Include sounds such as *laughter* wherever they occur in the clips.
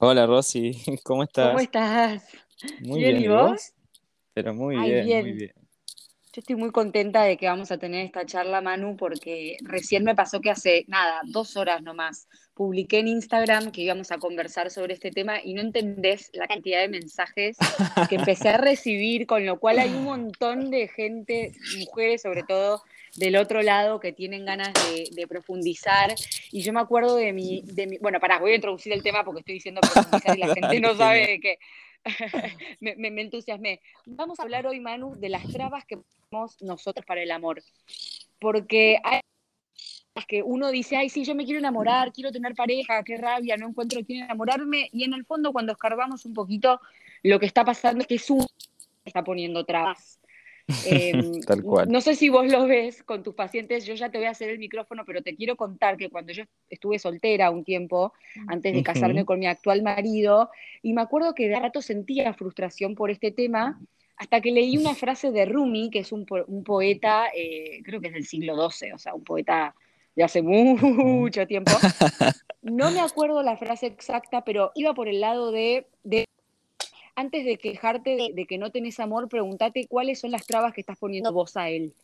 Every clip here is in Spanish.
Hola Rosy, *laughs* ¿cómo ¿Cómo estás? estás? Muy ¿Bien bien, y ¿y vos? Pero muy Ay, bien, muy bien. bien. Yo estoy muy contenta de que vamos a tener esta charla, Manu, porque recién me pasó que hace, nada, dos horas nomás, publiqué en Instagram que íbamos a conversar sobre este tema y no entendés la cantidad de mensajes que empecé a recibir, con lo cual hay un montón de gente, mujeres sobre todo, del otro lado que tienen ganas de, de profundizar. Y yo me acuerdo de mi, de mi, bueno, pará, voy a introducir el tema porque estoy diciendo profundizar y la *laughs* gente no sabe de qué. *laughs* me, me, me entusiasmé. Vamos a hablar hoy, Manu, de las trabas que ponemos nosotros para el amor. Porque hay que uno dice, ay, sí, yo me quiero enamorar, quiero tener pareja, qué rabia, no encuentro quién enamorarme. Y en el fondo, cuando escarbamos un poquito, lo que está pasando es que es uno que está poniendo trabas. Eh, *laughs* Tal cual. no sé si vos lo ves con tus pacientes, yo ya te voy a hacer el micrófono, pero te quiero contar que cuando yo estuve soltera un tiempo, antes de casarme con mi actual marido, y me acuerdo que de rato sentía frustración por este tema, hasta que leí una *laughs* frase de Rumi, que es un, po un poeta, eh, creo que es del siglo XII, o sea, un poeta de hace mucho tiempo. *laughs* No me acuerdo la frase exacta, pero iba por el lado de, de antes de quejarte de, de, que no tenés amor, pregúntate cuáles son las trabas que estás poniendo vos a él.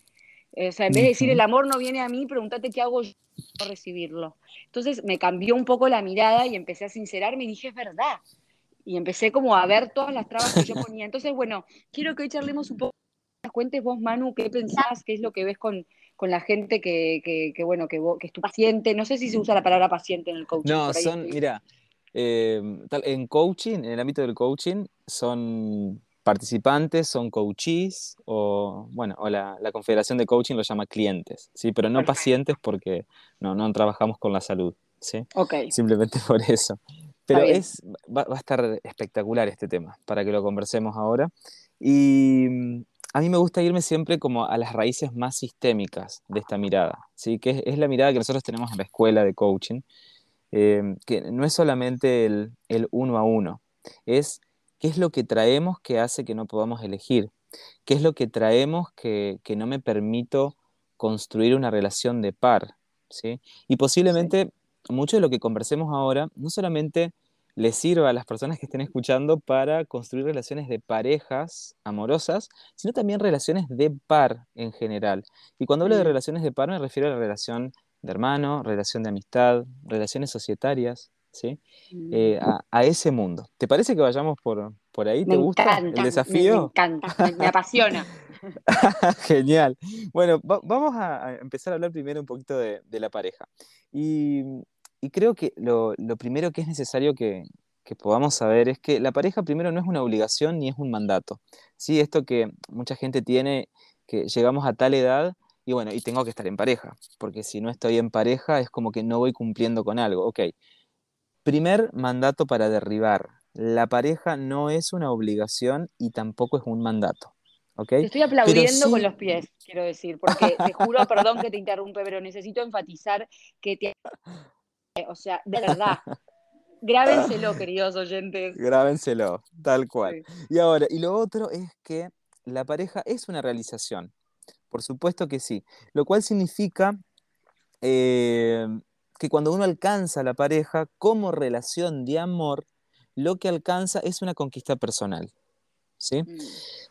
O sea, en vez de decir el amor no viene a mí, pregúntate qué hago yo para recibirlo. Entonces me cambió un poco la mirada y empecé a sincerarme y dije, es verdad. Y empecé como a ver todas las trabas que yo *laughs* ponía. Entonces, bueno, quiero que hoy charlemos un poco, cuentes vos, Manu, qué pensás, qué es lo que ves con, con la gente que, que, que bueno, que, vos, que es tu paciente. No sé si se usa la palabra paciente en el coaching, No, son, mira, eh, tal- en coaching, en el ámbito del coaching, son participantes, son coachees, o bueno, o la, la Confederación de Coaching lo llama clientes, ¿sí? Pero no Perfecto. pacientes porque no, no trabajamos con la salud, ¿sí? Ok, Simplemente *laughs* por eso. Pero es, va, va a estar espectacular este tema para que lo conversemos ahora. Y mm, a mí me gusta irme siempre como a las raíces más sistémicas de esta mirada, ¿sí? Que es, es la mirada que nosotros tenemos en la escuela de coaching, eh, que no es solamente el, el uno a uno, es qué es lo que traemos que hace que no podamos elegir, qué es lo que traemos que, que no me permito construir una relación de par, ¿sí? Y Sí. posiblemente mucho de lo que conversemos ahora no solamente les sirva a las personas que estén escuchando para construir relaciones de parejas amorosas, sino también relaciones de par en general. Y cuando hablo de Mm, relaciones de par me refiero a la relación de hermano, relación de amistad, relaciones societarias, ¿sí? mm. Eh, a, a ese mundo. ¿Te parece que vayamos por, por ahí? Me ¿Te gusta el encanta, me, me desafío? encanta, me, me apasiona. *laughs* Genial. Bueno, va- vamos a, a empezar a hablar primero un poquito de, de la pareja. Y, y creo que lo, lo primero que es necesario que, que podamos saber es que la pareja primero no es una obligación ni es un mandato. Sí, esto que mucha gente tiene, que llegamos a tal edad y bueno, y tengo que estar en pareja, porque si no estoy en pareja es como que no voy cumpliendo con algo. Ok, primer mandato para derribar. La pareja no es una obligación y tampoco es un mandato. ¿Ok? Te estoy aplaudiendo con los pies, quiero decir, porque te juro, *laughs* perdón que te interrumpe, pero necesito enfatizar que te, o sea, de verdad, grábenselo, queridos oyentes. Grábenselo, tal cual. Sí. Y ahora, y lo otro es que la pareja es una realización. Por supuesto que sí. Lo cual significa eh, que cuando uno alcanza a la pareja como relación de amor, lo que alcanza es una conquista personal. ¿Sí? Mm,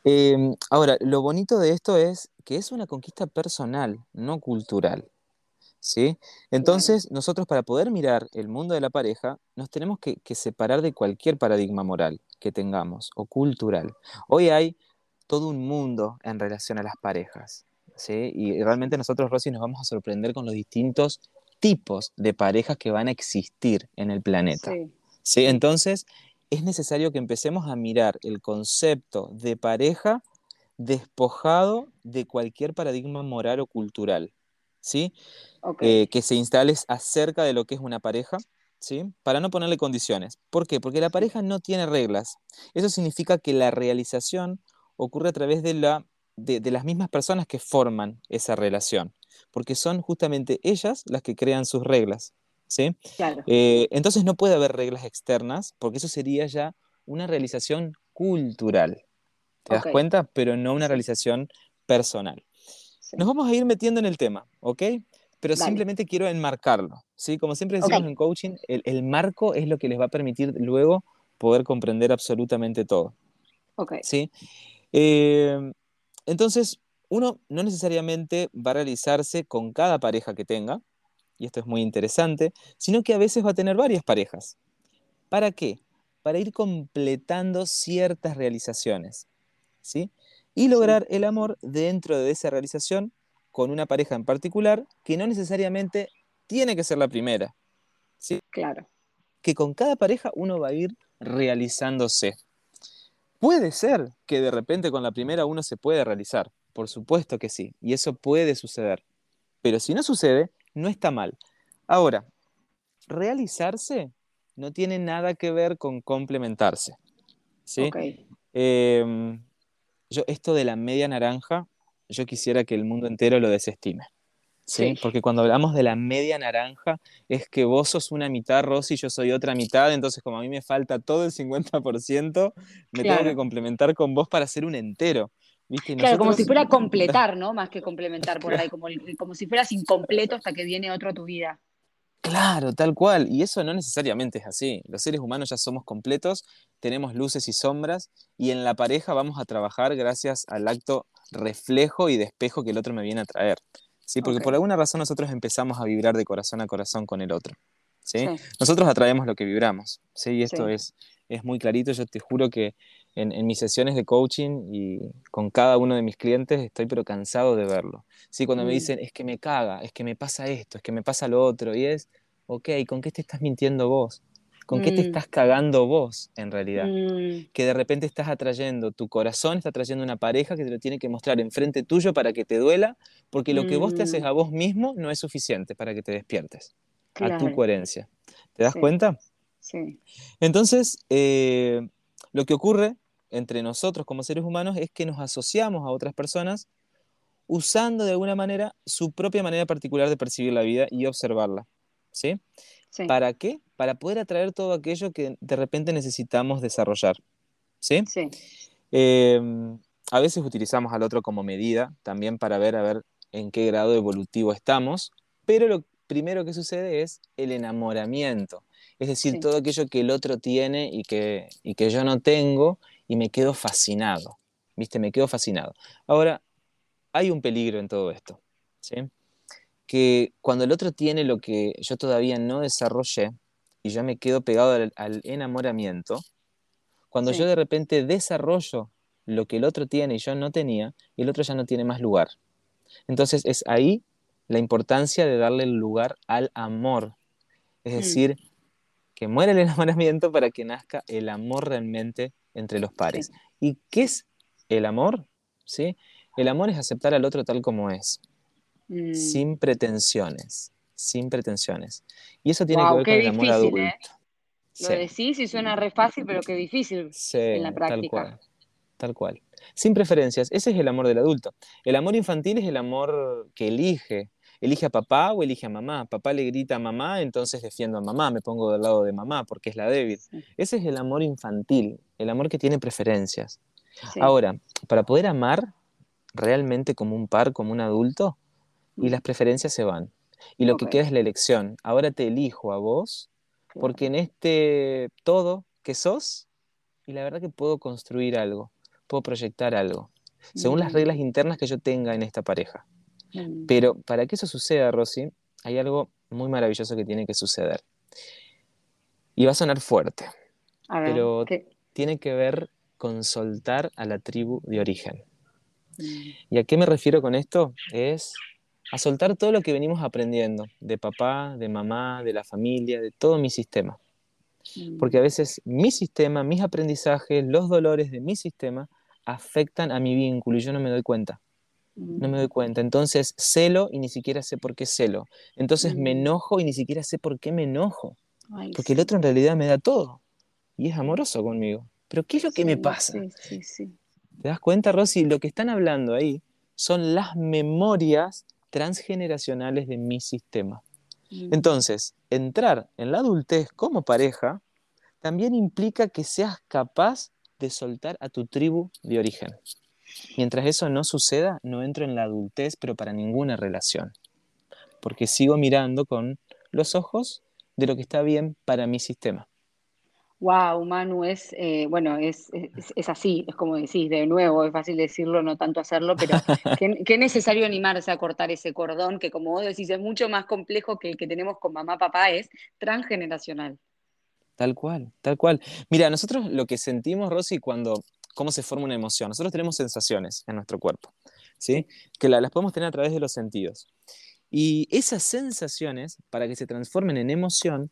Eh, ahora, lo bonito de esto es que es una conquista personal, no cultural. ¿sí? Entonces, nosotros para poder mirar el mundo de la pareja, nos tenemos que, que separar de cualquier paradigma moral que tengamos o cultural. Hoy hay todo un mundo en relación a las parejas, ¿sí? Y realmente nosotros, Rosy, nos vamos a sorprender con los distintos tipos de parejas que van a existir en el planeta, sí, ¿sí? Entonces, es necesario que empecemos a mirar el concepto de pareja despojado de cualquier paradigma moral o cultural, ¿sí? eh, que se instale acerca de lo que es una pareja, ¿sí? Para no ponerle condiciones. ¿Por qué? Porque la pareja no tiene reglas. Eso significa que la realización ocurre a través de, la, de, de las mismas personas que forman esa relación, porque son justamente ellas las que crean sus reglas, ¿sí? claro, Eh, entonces no puede haber reglas externas, porque eso sería ya una realización cultural, ¿te das cuenta? Pero no una realización personal. Nos sí, vamos a ir metiendo en el tema, ¿ok? pero Dale. simplemente quiero enmarcarlo, ¿sí? Como siempre decimos en coaching, el, el marco es lo que les va a permitir luego poder comprender absolutamente todo, Ok. ¿sí? Eh, entonces, uno no necesariamente va a realizarse con cada pareja que tenga, y esto es muy interesante, sino que a veces va a tener varias parejas. ¿Para qué? Para ir completando ciertas realizaciones, ¿sí? Y lograr el amor dentro de esa realización con una pareja en particular que no necesariamente tiene que ser la primera, ¿sí? Claro. Que con cada pareja uno va a ir realizándose. Puede ser que de repente con la primera uno se puede realizar, por supuesto que sí, y eso puede suceder. Pero si no sucede, no está mal. Ahora, realizarse no tiene nada que ver con complementarse. ¿sí? Ok. Eh, yo, esto de la media naranja, yo quisiera que el mundo entero lo desestime. ¿Sí? Sí. Porque cuando hablamos de la media naranja, es que vos sos una mitad, Rosy, y yo soy otra mitad, entonces como a mí me falta todo el 50%, me tengo Claro. que complementar con vos para ser un entero. ¿viste? Claro, como si fuera *laughs* completar, ¿no? Más que complementar por ahí, como, como si fueras incompleto hasta que viene otro a tu vida. Claro, tal cual. Y eso no necesariamente es así. Los seres humanos ya somos completos, tenemos luces y sombras, y en la pareja vamos a trabajar gracias al acto reflejo y de espejo que el otro me viene a traer. ¿Sí? Porque por alguna razón nosotros empezamos a vibrar de corazón a corazón con el otro. ¿sí? Sí. Nosotros atraemos lo que vibramos. ¿sí? Y esto Sí. es, es muy clarito. Yo te juro que en, en mis sesiones de coaching y con cada uno de mis clientes estoy pero cansado de verlo. ¿sí? Cuando me Mm. dicen, es que me caga, es que me pasa esto, es que me pasa lo otro, y es, ok, ¿con qué te estás mintiendo vos? ¿Con qué te Mm. estás cagando vos en realidad? Mm, Que de repente estás atrayendo, tu corazón está atrayendo una pareja que te lo tiene que mostrar enfrente tuyo para que te duela, porque lo que vos te haces Mm. a vos mismo no es suficiente para que te despiertes a tu coherencia. ¿Te das Sí. cuenta? sí. Entonces, eh, lo que ocurre entre nosotros como seres humanos es que nos asociamos a otras personas usando de alguna manera su propia manera particular de percibir la vida y observarla. ¿Sí? Sí, ¿Para qué? Para poder atraer todo aquello que de repente necesitamos desarrollar. ¿Sí? sí, Eh, a veces utilizamos al otro como medida también para ver a ver en qué grado evolutivo estamos, pero lo primero que sucede es el enamoramiento, es decir, Sí. todo aquello que el otro tiene y que, y que yo no tengo y me quedo fascinado, ¿viste? Me quedo fascinado. Ahora, hay un peligro en todo esto, ¿sí? Que cuando el otro tiene lo que yo todavía no desarrollé y yo me quedo pegado al, al enamoramiento, cuando Sí. yo de repente desarrollo lo que el otro tiene y yo no tenía, el otro ya no tiene más lugar. Entonces es ahí la importancia de darle lugar al amor. Es Mm. decir, que muera el *laughs* enamoramiento para que nazca el amor realmente entre los pares. ¿Y qué es el amor? ¿Sí? El amor es aceptar al otro tal como es, Mm. sin pretensiones, sin pretensiones. Y eso tiene que ver con el amor adulto. ¿eh? Lo Sí. decís y suena re fácil, pero qué difícil Sí, en la tal práctica. cual. Tal cual. Sin preferencias. Ese es el amor del adulto. El amor infantil es el amor que elige. Elige a papá o elige a mamá. Papá le grita a mamá, entonces defiendo a mamá, me pongo del lado de mamá porque es la débil. Sí. Ese es el amor infantil, el amor que tiene preferencias. Ahora, para poder amar realmente como un par, como un adulto, y Mm. las preferencias se van. Y lo que queda es la elección. Ahora te elijo a vos porque en este todo que sos, y la verdad que puedo construir algo, puedo proyectar algo, según las Mm. reglas internas que yo tenga en esta pareja. Mm. Pero para que eso suceda, Rosy, hay algo muy maravilloso que tiene que suceder. Y va a sonar fuerte, A ver, pero ¿qué? tiene que ver con soltar a la tribu de origen. Mm. ¿Y a qué me refiero con esto? Es a soltar todo lo que venimos aprendiendo, de papá, de mamá, de la familia, de todo mi sistema. Mm. Porque a veces mi sistema, mis aprendizajes, los dolores de mi sistema afectan a mi vínculo y yo no me doy cuenta. No me doy cuenta. Entonces celo y ni siquiera sé por qué celo. Entonces me Mm. enojo y ni siquiera sé por qué me enojo. Porque el otro en realidad me da todo. Y es amoroso conmigo. Pero ¿qué es lo que me pasa? Sí. ¿Te das cuenta, Rosy? Lo que están hablando ahí son las memorias transgeneracionales de mi sistema. Mm. Entonces, entrar en la adultez como pareja también implica que seas capaz de soltar a tu tribu de origen. Mientras eso no suceda, no entro en la adultez, pero para ninguna relación. porque sigo mirando con los ojos de lo que está bien para mi sistema. Wow, Manu, es, eh, bueno, es, es, así, es como decís, de nuevo, es fácil decirlo, no tanto hacerlo, pero *laughs* qué, necesario animarse a cortar ese cordón que, como vos decís, es mucho más complejo que el que tenemos con mamá, papá, es transgeneracional. Tal cual, tal cual. Mira, nosotros lo que sentimos, Rosy, cuando, cómo se forma una emoción, nosotros tenemos sensaciones en nuestro cuerpo, ¿sí? Que las podemos tener a través de los sentidos. Y esas sensaciones, para que se transformen en emoción,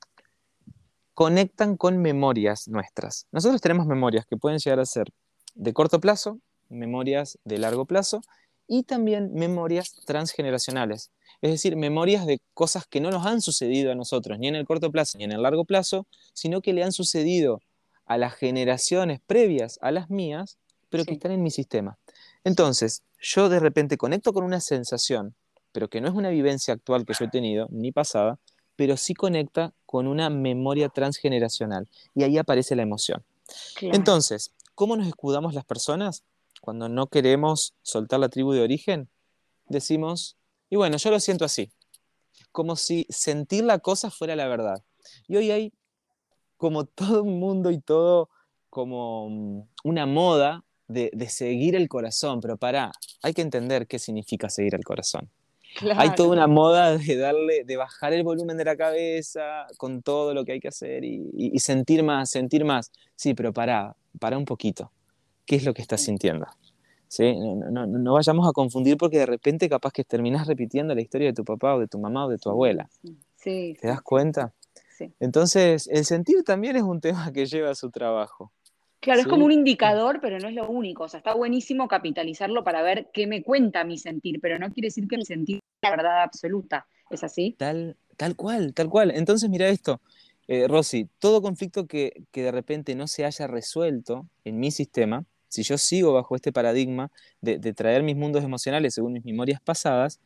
conectan con memorias nuestras. Nosotros tenemos memorias que pueden llegar a ser de corto plazo, memorias de largo plazo y también memorias transgeneracionales. Es decir, memorias de cosas que no nos han sucedido a nosotros, ni en el corto plazo ni en el largo plazo, sino que le han sucedido a las generaciones previas a las mías, pero que están en mi sistema. Entonces, yo de repente conecto con una sensación, pero que no es una vivencia actual que yo he tenido, ni pasada, pero sí conecta con una memoria transgeneracional y ahí aparece la emoción. Entonces, ¿cómo nos escudamos las personas cuando no queremos soltar la tribu de origen? Decimos, y bueno, yo lo siento así, como si sentir la cosa fuera la verdad. Y hoy hay como *laughs* todo un mundo y todo como mm, una moda de, de seguir el corazón, pero para, hay que entender qué significa seguir el corazón. Hay toda una moda de darle, de bajar el volumen de la cabeza con todo lo que hay que hacer y, sentir más, sentir más. Sí, pero para, para un poquito. ¿Qué es lo que estás sintiendo? ¿Sí? No, vayamos a confundir porque de repente capaz que terminas repitiendo la historia de tu papá o de tu mamá o de tu abuela. Sí. ¿Te das cuenta? Sí. Entonces, el sentir también es un *laughs* tema que lleva a su trabajo. Claro, es como un indicador, pero no es lo único. O sea, está buenísimo capitalizarlo para ver qué me cuenta mi sentir, pero no quiere decir que mi sentir es la verdad absoluta. ¿Es así? Tal, tal cual, tal cual. Entonces, mira esto, eh, Rosy, todo conflicto que, que, de repente no se haya resuelto en mi sistema, si yo sigo bajo este paradigma de, de traer mis mundos emocionales según mis memorias pasadas,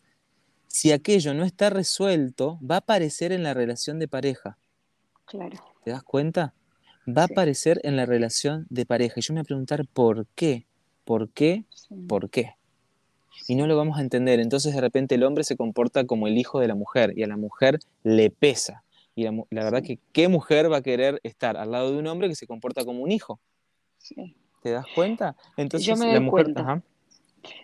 si aquello no está resuelto, va a aparecer en la relación de pareja. Claro. ¿Te das cuenta? Va a aparecer en la relación de pareja. Y yo me voy a preguntar por qué, por qué, por qué. Y no lo vamos a entender. Entonces de repente el hombre se comporta como el hijo de la mujer y a la mujer le pesa. Y la, verdad que qué mujer va a querer estar al lado de un hombre que se comporta como un hijo. ¿Te das cuenta? Entonces yo me la mujer... Cuenta.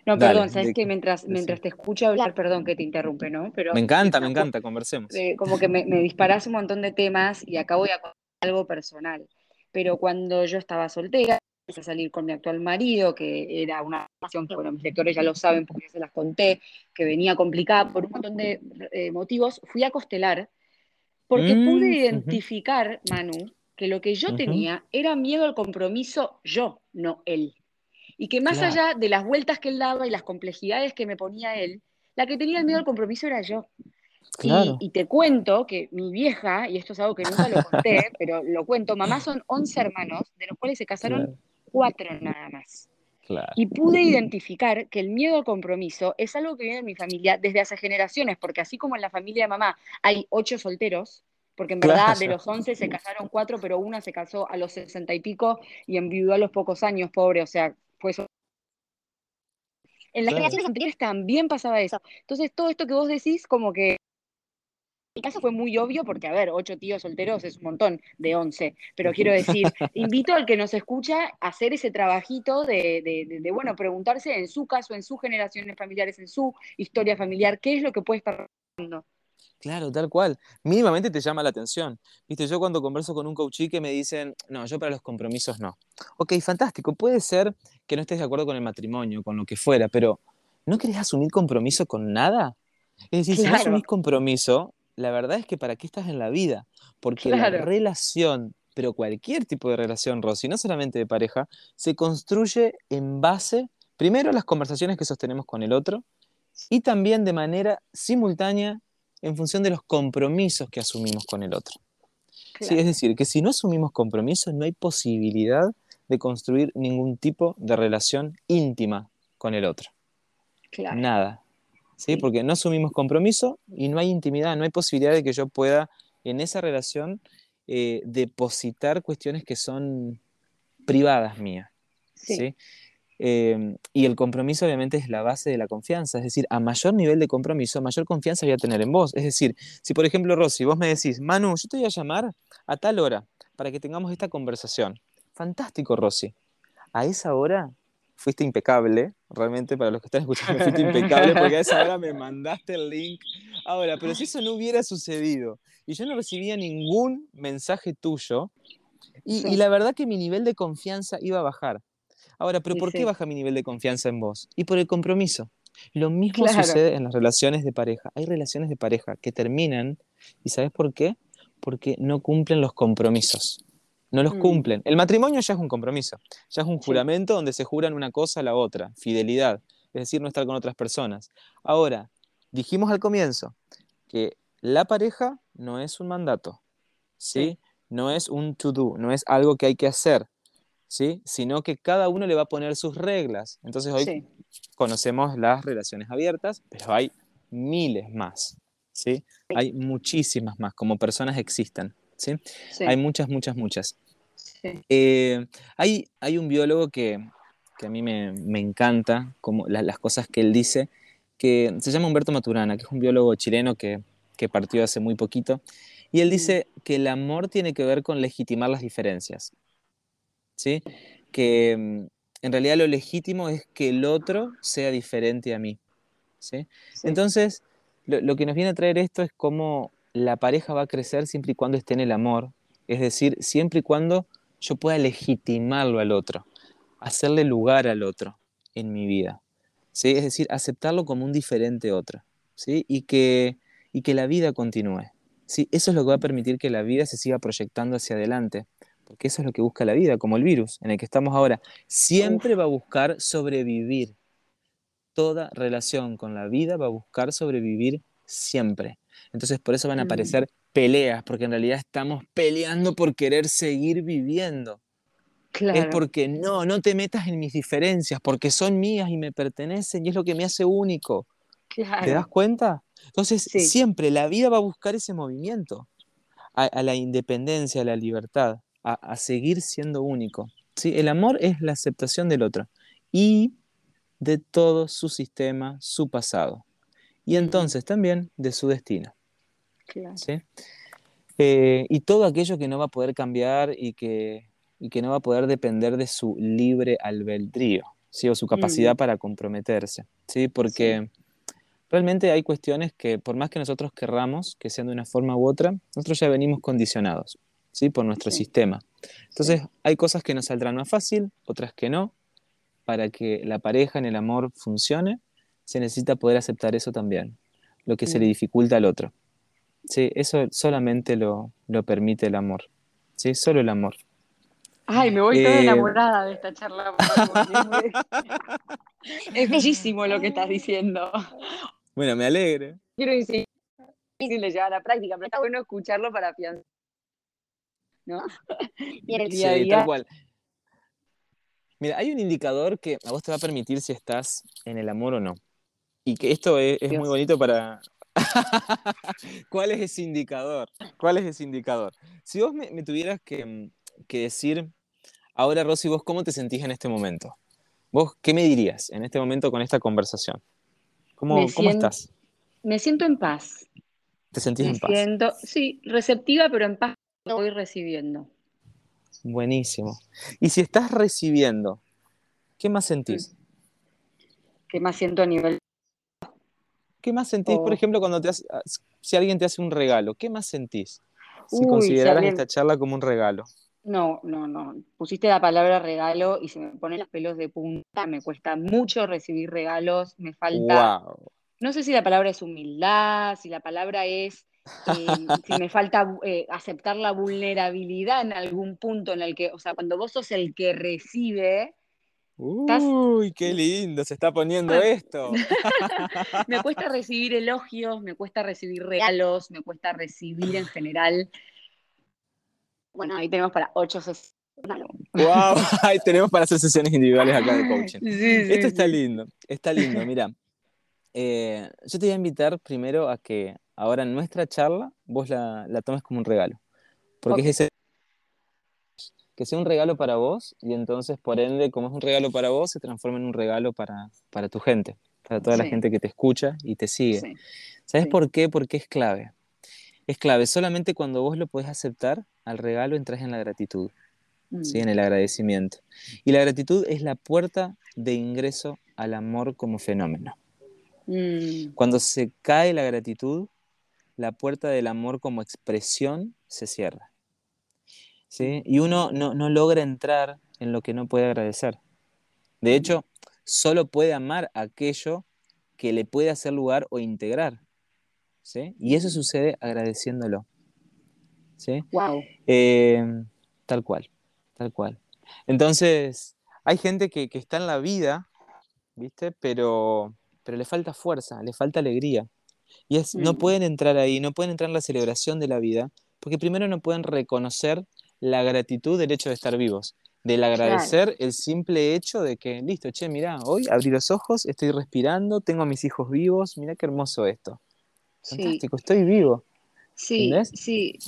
No, perdón, sabes que mientras, mientras te escucho hablar, perdón que te interrumpe, ¿no? Pero, me encanta, me encanta, conversemos. Eh, como que me, me disparas un montón de temas y acá voy a algo personal. Pero cuando yo estaba soltera, empecé a salir con mi actual marido, que era una relación que, bueno, mis lectores ya lo saben porque se las conté, que venía complicada por un montón de eh, motivos, fui a Costelar porque mm, pude identificar, Manu, que lo que yo tenía era miedo al compromiso yo, no él. Y que más allá de las vueltas que él daba y las complejidades que me ponía él, la que tenía el miedo al compromiso era yo. Y, te cuento que mi vieja, y esto es algo que nunca lo conté, *laughs* pero lo cuento, mamá son 11 hermanos, de los cuales se casaron cuatro nada más. Y pude identificar que el miedo al compromiso es algo que viene en mi familia desde hace generaciones, porque así como en la familia de mamá hay ocho solteros, porque en verdad de los 11 se casaron cuatro, pero una se casó a los sesenta y pico y enviudó a los pocos años, pobre, o sea, fue eso. En las generaciones anteriores también pasaba eso. Entonces, todo esto que vos decís, como que mi caso fue muy obvio porque, a ver, ocho tíos solteros es un montón de once, pero quiero decir, *laughs* invito al que nos escucha a hacer ese trabajito de, de, bueno, preguntarse en su caso, en sus generaciones familiares, en su historia familiar, qué es lo que puede estar pasando. Claro, tal cual. Mínimamente te llama la atención. Viste, yo cuando converso con un coachí que me dicen, no, yo para los compromisos no. Ok, fantástico. Puede ser que no estés de acuerdo con el matrimonio, con lo que fuera, pero ¿no querés asumir compromiso con nada? Es decir, si no asumís compromiso, la verdad es que para qué estás en la vida, porque la relación, pero cualquier tipo de relación, Rosy, no solamente de pareja, se construye en base, primero, a las conversaciones que sostenemos con el otro y también de manera simultánea en función de los compromisos que asumimos con el otro. Sí, es decir, que si no asumimos compromisos, no hay posibilidad de construir ningún tipo de relación íntima con el otro. Nada, ¿sí? Porque no asumimos compromiso y no hay intimidad, no hay posibilidad de que yo pueda en esa relación depositar cuestiones que son privadas mías. ¿sí? Eh, y el compromiso obviamente es la base de la confianza, es decir, a mayor nivel de compromiso, mayor confianza voy a tener en vos. Es decir, si por ejemplo, Rosy, vos me decís, Manu, yo te voy a llamar a tal hora para que tengamos esta conversación. Fantástico, Rosy. A esa hora fuiste impecable, realmente para los que están escuchando, fuiste impecable *laughs* porque a esa hora me mandaste el link. Ahora, pero si eso no hubiera sucedido y yo no recibía ningún mensaje tuyo, y, y la verdad que mi nivel de confianza iba a bajar. Ahora, ¿pero por qué baja mi nivel de confianza en vos? Y por el compromiso. Lo mismo sucede en las relaciones de pareja. Hay relaciones de pareja que terminan, ¿y sabes por qué? Porque no cumplen los compromisos. No los mm. cumplen. El matrimonio ya es un compromiso, ya es un juramento donde se juran una cosa a la otra, fidelidad, es decir, no estar con otras personas. Ahora, dijimos al comienzo que la pareja no es un mandato, ¿sí? No es un to-do, no es algo que hay que hacer, ¿sí? Sino que cada uno le va a poner sus reglas. Entonces hoy conocemos las relaciones abiertas, pero hay miles más, ¿sí? Hay muchísimas más, como personas existen, ¿sí? Hay muchas, muchas, muchas. Eh, hay, hay un biólogo que, a mí me, encanta, como las cosas que él dice, que se llama Humberto Maturana, que es un biólogo chileno que, que partió hace muy poquito, y él mm. dice que el amor tiene que ver con legitimar las diferencias. ¿sí? Que mm, en realidad lo legítimo es que el otro sea diferente a mí, ¿sí? Entonces, lo, que nos viene a traer esto es cómo la pareja va a crecer siempre y cuando esté en el amor, es decir, siempre y cuando yo pueda legitimarlo al otro, hacerle lugar al otro en mi vida, ¿sí? Es decir, aceptarlo como un diferente otro, ¿sí? Y que, y que la vida continúe. ¿sí? Eso es lo que va a permitir que la vida se siga proyectando hacia adelante porque eso es lo que busca la vida, como el virus en el que estamos ahora. Siempre va a buscar sobrevivir. Toda relación con la vida va a buscar sobrevivir siempre. Entonces por eso van a mm. aparecer peleas, porque en realidad estamos peleando por querer seguir viviendo. Es porque no, no te metas en mis diferencias, porque son mías y me pertenecen y es lo que me hace único. ¿Te das cuenta? Entonces siempre la vida va a buscar ese movimiento a la independencia, a la libertad a, seguir siendo único. ¿sí? El amor es la aceptación del otro y de todo su sistema, su pasado. Y entonces también de su destino. ¿Sí? Eh, y todo aquello que no va a poder cambiar y que, que no va a poder depender de su libre albedrío, ¿sí? o su capacidad para comprometerse. ¿sí? Porque realmente hay cuestiones que por más que nosotros querramos que sean de una forma u otra, nosotros ya venimos condicionados. ¿sí? por nuestro sistema. Entonces, hay cosas que nos saldrán más fácil, otras que no. Para que la pareja en el amor funcione, se necesita poder aceptar eso también, lo que se le dificulta al otro. ¿Sí? Eso solamente lo, permite el amor, ¿sí? solo el amor. Ay, me voy toda eh, enamorada de esta charla. *laughs* es bellísimo lo que estás diciendo. Bueno, me alegre. Quiero decir, es difícil de llevar a la práctica, pero está bueno escucharlo para afianzar ¿no? *laughs* sí, tal cual. Mira, hay un indicador que a vos te va a permitir si estás en el amor o no. Y que esto es, muy bonito para... *laughs* ¿Cuál es ese indicador? ¿Cuál es ese indicador? Si vos me, tuvieras que, decir, ahora Rosy, vos cómo te sentís en este momento? ¿Vos qué me dirías en este momento con esta conversación? ¿Cómo, ¿cómo estás? Me siento en paz. ¿Te sentís en paz? Siento, sí, receptiva, pero en paz voy recibiendo. Buenísimo. Y si estás recibiendo, ¿qué más sentís? Mm. ¿Qué más siento a nivel? ¿Qué más sentís, por ejemplo, cuando te hace, si alguien te hace un regalo? ¿Qué más sentís? Si consideraras esta charla como un regalo. No, no, no. Pusiste la palabra regalo y se me ponen los pelos de punta. Me cuesta mucho recibir regalos. Me falta. No sé si la palabra es humildad, si la palabra es eh, *laughs* si me falta eh, aceptar la vulnerabilidad en algún punto en el que, o sea, cuando vos sos el que recibe. Uy, qué lindo se está poniendo *laughs* esto. *laughs* me cuesta *laughs* recibir elogios, me cuesta recibir regalos, me cuesta recibir en general. Bueno, ahí tenemos para ocho sesiones. Wow, ahí tenemos para hacer sesiones individuales acá de coaching. Esto está lindo, está lindo. Mira, eh, yo te voy a invitar primero a que ahora nuestra charla vos la, tomes como un regalo. Porque es ese... que sea un regalo para vos y entonces, por ende, como es un regalo para vos, se transforma en un regalo para, para tu gente, para toda la gente que te escucha y te sigue. ¿Sabes por qué? Porque es clave. Es clave. Solamente cuando vos lo podés aceptar, al regalo entras en la gratitud, ¿sí? en mm. el agradecimiento. Y la gratitud es la puerta de ingreso al amor como fenómeno. Mm. Cuando se cae la gratitud, la puerta del amor como expresión se cierra. ¿Sí? Y uno no, logra entrar en lo que no puede agradecer. De hecho, solo puede amar aquello que le puede hacer lugar o integrar. ¿sí? Y eso sucede agradeciéndolo. ¿sí? Wow. Eh, tal cual, tal cual. Entonces, hay gente que, está en la vida, ¿viste? Pero, pero le falta fuerza, le falta alegría. Y es, no pueden entrar ahí, no pueden entrar en la celebración de la vida, porque primero no pueden reconocer la gratitud del hecho de estar vivos, del agradecer el simple hecho de que, listo, che, mira, hoy abrí los ojos, estoy respirando, tengo a mis hijos vivos, mira qué hermoso esto. Fantástico, estoy vivo. Sí, sí.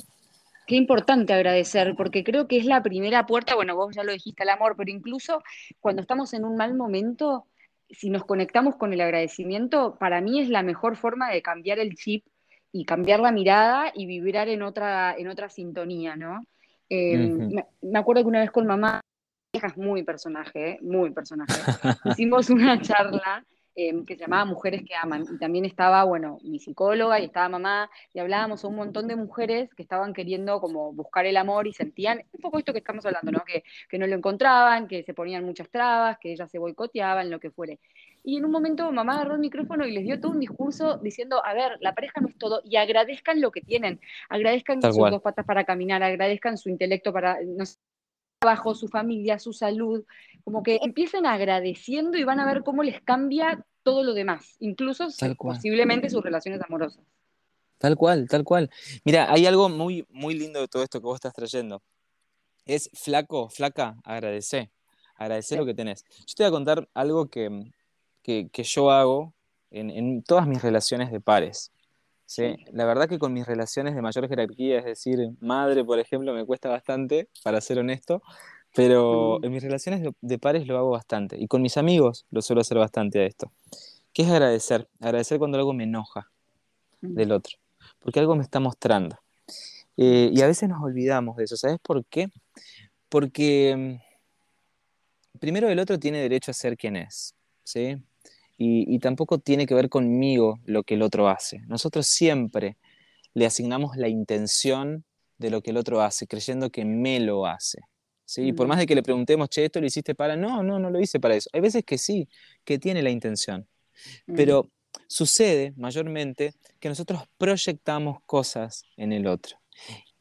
Qué importante agradecer, porque creo que es la primera puerta, bueno, vos ya lo dijiste, al amor, pero incluso cuando estamos en un mal momento, si nos conectamos con el agradecimiento, para mí es la mejor forma de cambiar el chip y cambiar la mirada y vibrar en otra, en otra sintonía, ¿no? Em, me, acuerdo que una vez con mamá, es muy personaje, ¿eh? muy personaje, *laughs* hicimos una charla Em, que se llamaba Mujeres que Aman. Y también estaba, bueno, mi psicóloga y estaba mamá, y hablábamos a un montón de mujeres que estaban queriendo como buscar el amor y sentían un poco esto que estamos hablando, ¿no? Que, que no lo encontraban, que se ponían muchas trabas, que ellas se boicoteaban, lo que fuere. Y en un momento mamá agarró el micrófono y les dio todo un discurso diciendo, a ver, la pareja no es todo, y agradezcan lo que tienen, agradezcan sus dos patas para caminar, agradezcan su intelecto para, no sé, trabajo, su familia, su salud, como que empiecen agradeciendo y van a ver cómo les cambia todo lo demás, incluso posiblemente sus relaciones amorosas. Tal cual, tal cual. Mira, hay algo muy, muy lindo de todo esto que vos estás trayendo. Es flaco, flaca, agradecer. Agradecer lo que tenés. Yo te voy a contar algo que, que, yo hago en, en, todas mis relaciones de pares. ¿sí? La verdad que con mis relaciones de mayor jerarquía, es decir, madre, por ejemplo, me cuesta bastante, para ser honesto, pero en mis relaciones de pares lo hago bastante. Y con mis amigos lo suelo hacer bastante a esto. ¿Qué es agradecer? Agradecer cuando algo me enoja del otro. Porque algo me está mostrando. Eh, y a veces nos olvidamos de eso. ¿Sabes por qué? Porque mm, primero el otro tiene derecho a ser quien es. ¿sí? Y, y tampoco tiene que ver conmigo lo que el otro hace. Nosotros siempre le asignamos la intención de lo que el otro hace, creyendo que me lo hace. ¿sí? Por más de que le preguntemos, che, esto lo hiciste para. No, no, no lo hice para eso. Hay veces que sí, que tiene la intención. Pero sucede mayormente que nosotros proyectamos cosas en el otro.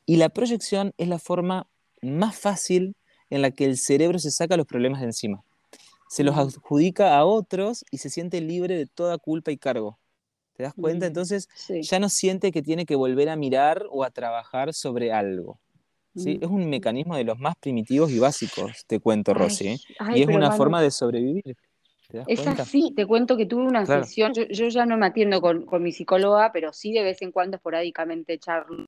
Y la proyección es la forma más fácil en la que el cerebro se saca los problemas de encima. Se los adjudica a otros y se siente libre de toda culpa y cargo. ¿Te das cuenta? Entonces ya no siente que tiene que volver a mirar o a trabajar sobre algo. ¿sí? Es un mecanismo de los más primitivos y básicos, te cuento, Rosy. y es una forma de sobrevivir. es así, te cuento que tuve una sesión, yo, ya no me atiendo con, mi psicóloga, pero sí de vez en cuando esporádicamente charlo.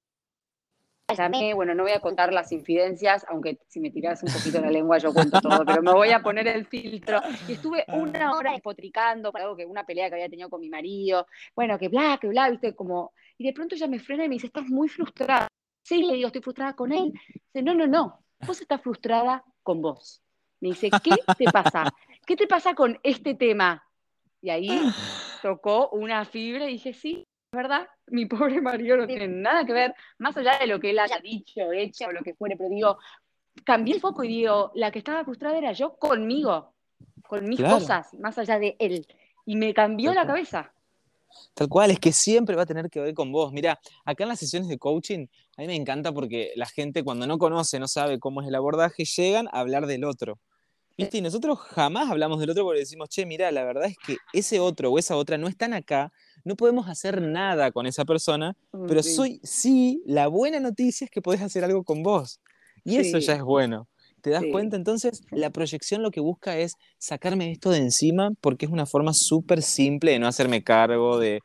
Bueno, no voy a contar las infidencias, aunque si me tiras un poquito la lengua yo cuento todo, pero me voy a poner el filtro. Y estuve una hora despotricando por algo que una pelea que había tenido con mi marido, bueno, que bla, que bla, viste, como... Y de pronto ella me frena y me dice, estás muy frustrada. Sí, le digo, estoy frustrada con él. Dice, no, no, no, vos estás frustrada con vos. Me dice, ¿qué te pasa? ¿Qué te pasa con este tema? Y ahí tocó una fibra y dije, sí, verdad, mi pobre marido no tiene nada que ver, más allá de lo que él haya dicho, hecho o lo que fuere, pero digo, cambié el foco y digo, la que estaba frustrada era yo conmigo, con mis cosas, más allá de él. Y me cambió la cabeza. Tal cual, es que siempre va a tener que ver con vos. Mira, acá en las sesiones de coaching, a mí me encanta porque la gente cuando no conoce, no sabe cómo es el abordaje, llegan a hablar del otro. ¿Viste? Y nosotros jamás hablamos del otro porque decimos, che, mira, la verdad es que ese otro o esa otra no están acá, no podemos hacer nada con esa persona, pero soy, sí, la buena noticia es que podés hacer algo con vos. Y eso ya es bueno. ¿Te das cuenta? Entonces, la proyección lo que busca es sacarme esto de encima porque es una forma súper simple de no hacerme cargo, de,